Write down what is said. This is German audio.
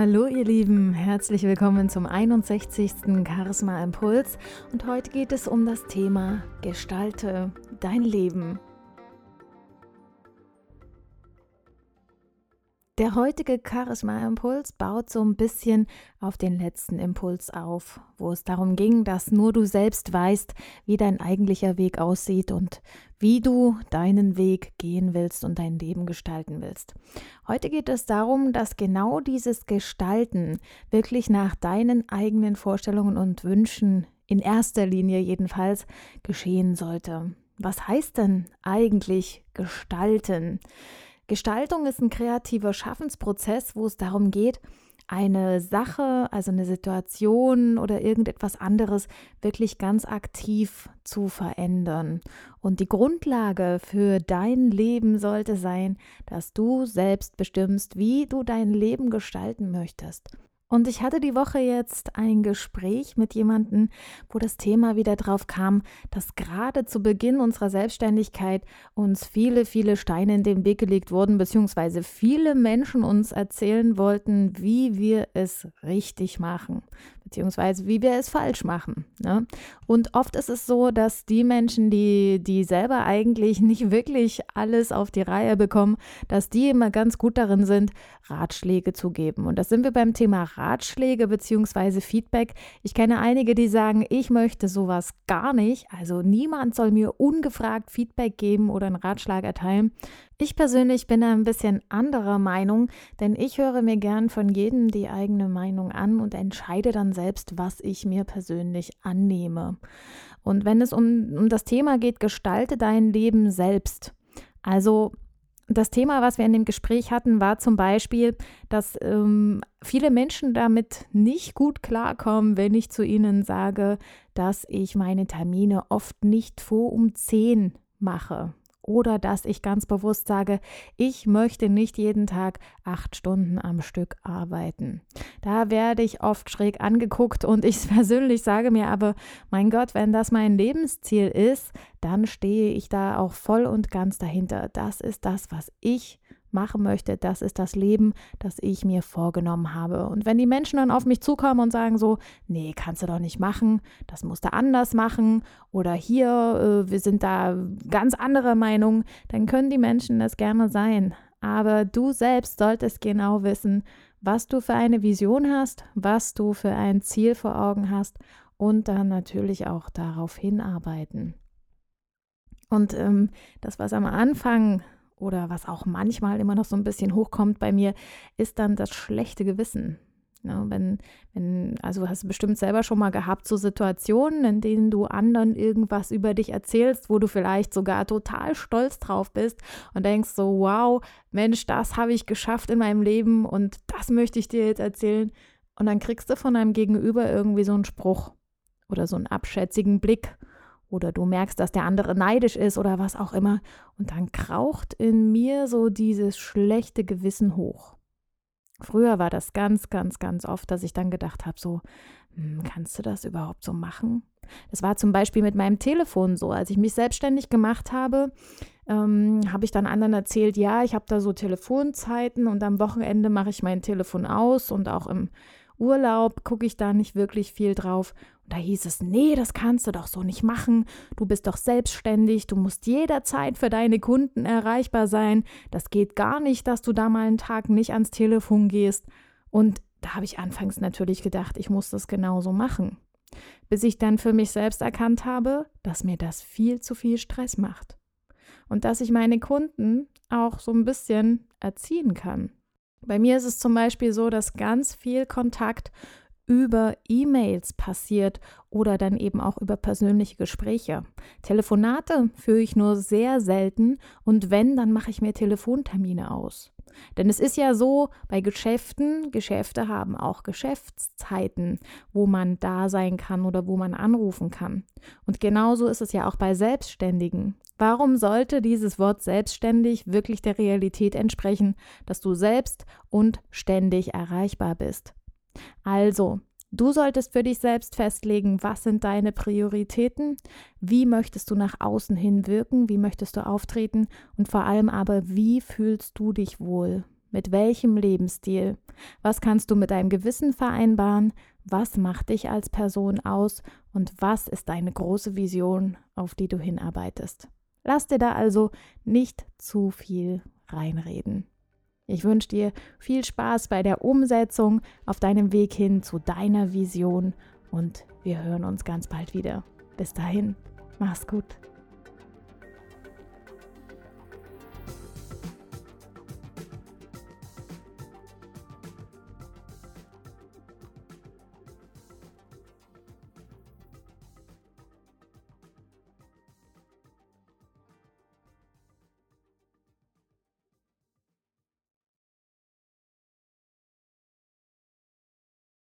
Hallo ihr Lieben, herzlich willkommen zum 61. Charisma Impuls und heute geht es um das Thema Gestalte dein Leben. Der heutige Charisma-Impuls baut so ein bisschen auf den letzten Impuls auf, wo es darum ging, dass nur du selbst weißt, wie dein eigentlicher Weg aussieht und wie du deinen Weg gehen willst und dein Leben gestalten willst. Heute geht es darum, dass genau dieses Gestalten wirklich nach deinen eigenen Vorstellungen und Wünschen in erster Linie jedenfalls geschehen sollte. Was heißt denn eigentlich gestalten? Gestaltung ist ein kreativer Schaffensprozess, wo es darum geht, eine Sache, also eine Situation oder irgendetwas anderes wirklich ganz aktiv zu verändern. Und die Grundlage für dein Leben sollte sein, dass du selbst bestimmst, wie du dein Leben gestalten möchtest. Und ich hatte die Woche jetzt ein Gespräch mit jemandem, wo das Thema wieder drauf kam, dass gerade zu Beginn unserer Selbstständigkeit uns viele, viele Steine in den Weg gelegt wurden, beziehungsweise viele Menschen uns erzählen wollten, wie wir es richtig machen, beziehungsweise wie wir es falsch machen. Ne? Und oft ist es so, dass die Menschen, die, die selber eigentlich nicht wirklich alles auf die Reihe bekommen, dass die immer ganz gut darin sind, Ratschläge zu geben. Und das sind wir beim Thema Ratschläge beziehungsweise Feedback. Ich kenne einige, die sagen, ich möchte sowas gar nicht. Also niemand soll mir ungefragt Feedback geben oder einen Ratschlag erteilen. Ich persönlich bin da ein bisschen anderer Meinung, denn ich höre mir gern von jedem die eigene Meinung an und entscheide dann selbst, was ich mir persönlich annehme. Und wenn es um, um das Thema geht, gestalte dein Leben selbst. Also das Thema, was wir in dem Gespräch hatten, war zum Beispiel, dass ähm, viele Menschen damit nicht gut klarkommen, wenn ich zu ihnen sage, dass ich meine Termine oft nicht vor um 10 mache oder dass ich ganz bewusst sage, ich möchte nicht jeden Tag acht Stunden am Stück arbeiten. Da werde ich oft schräg angeguckt und ich persönlich sage mir aber, mein Gott, wenn das mein Lebensziel ist, dann stehe ich da auch voll und ganz dahinter. Das ist das, was ich machen möchte, das ist das Leben, das ich mir vorgenommen habe. Und wenn die Menschen dann auf mich zukommen und sagen so, nee, kannst du doch nicht machen, das musst du anders machen oder hier, äh, wir sind da ganz anderer Meinung, dann können die Menschen das gerne sein. Aber du selbst solltest genau wissen, was du für eine Vision hast, was du für ein Ziel vor Augen hast und dann natürlich auch darauf hinarbeiten. Und ähm, das, was am Anfang oder was auch manchmal immer noch so ein bisschen hochkommt bei mir, ist dann das schlechte Gewissen. Ja, wenn, wenn, also hast du bestimmt selber schon mal gehabt, so Situationen, in denen du anderen irgendwas über dich erzählst, wo du vielleicht sogar total stolz drauf bist und denkst so, wow, Mensch, das habe ich geschafft in meinem Leben und das möchte ich dir jetzt erzählen. Und dann kriegst du von deinem Gegenüber irgendwie so einen Spruch oder so einen abschätzigen Blick oder du merkst, dass der andere neidisch ist oder was auch immer. Und dann kraucht in mir so dieses schlechte Gewissen hoch. Früher war das ganz, ganz, ganz oft, dass ich dann gedacht habe, so, hm, kannst du das überhaupt so machen? Das war zum Beispiel mit meinem Telefon so. Als ich mich selbstständig gemacht habe, ähm, habe ich dann anderen erzählt, ja, ich habe da so Telefonzeiten und am Wochenende mache ich mein Telefon aus und auch im Urlaub gucke ich da nicht wirklich viel drauf. Und da hieß es, nee, das kannst du doch so nicht machen. Du bist doch selbstständig, du musst jederzeit für deine Kunden erreichbar sein. Das geht gar nicht, dass du da mal einen Tag nicht ans Telefon gehst. Und da habe ich anfangs natürlich gedacht, ich muss das genauso machen. Bis ich dann für mich selbst erkannt habe, dass mir das viel zu viel Stress macht. Und dass ich meine Kunden auch so ein bisschen erziehen kann. Bei mir ist es zum Beispiel so, dass ganz viel Kontakt über E-Mails passiert oder dann eben auch über persönliche Gespräche. Telefonate führe ich nur sehr selten und wenn, dann mache ich mir Telefontermine aus. Denn es ist ja so, bei Geschäften, Geschäfte haben auch Geschäftszeiten, wo man da sein kann oder wo man anrufen kann. Und genauso ist es ja auch bei Selbstständigen. Warum sollte dieses Wort selbstständig wirklich der Realität entsprechen, dass du selbst und ständig erreichbar bist? Also, du solltest für dich selbst festlegen, was sind deine Prioritäten, wie möchtest du nach außen hin wirken, wie möchtest du auftreten und vor allem aber, wie fühlst du dich wohl? Mit welchem Lebensstil? Was kannst du mit deinem Gewissen vereinbaren? Was macht dich als Person aus? Und was ist deine große Vision, auf die du hinarbeitest? Lass dir da also nicht zu viel reinreden. Ich wünsche dir viel Spaß bei der Umsetzung auf deinem Weg hin zu deiner Vision und wir hören uns ganz bald wieder. Bis dahin, mach's gut.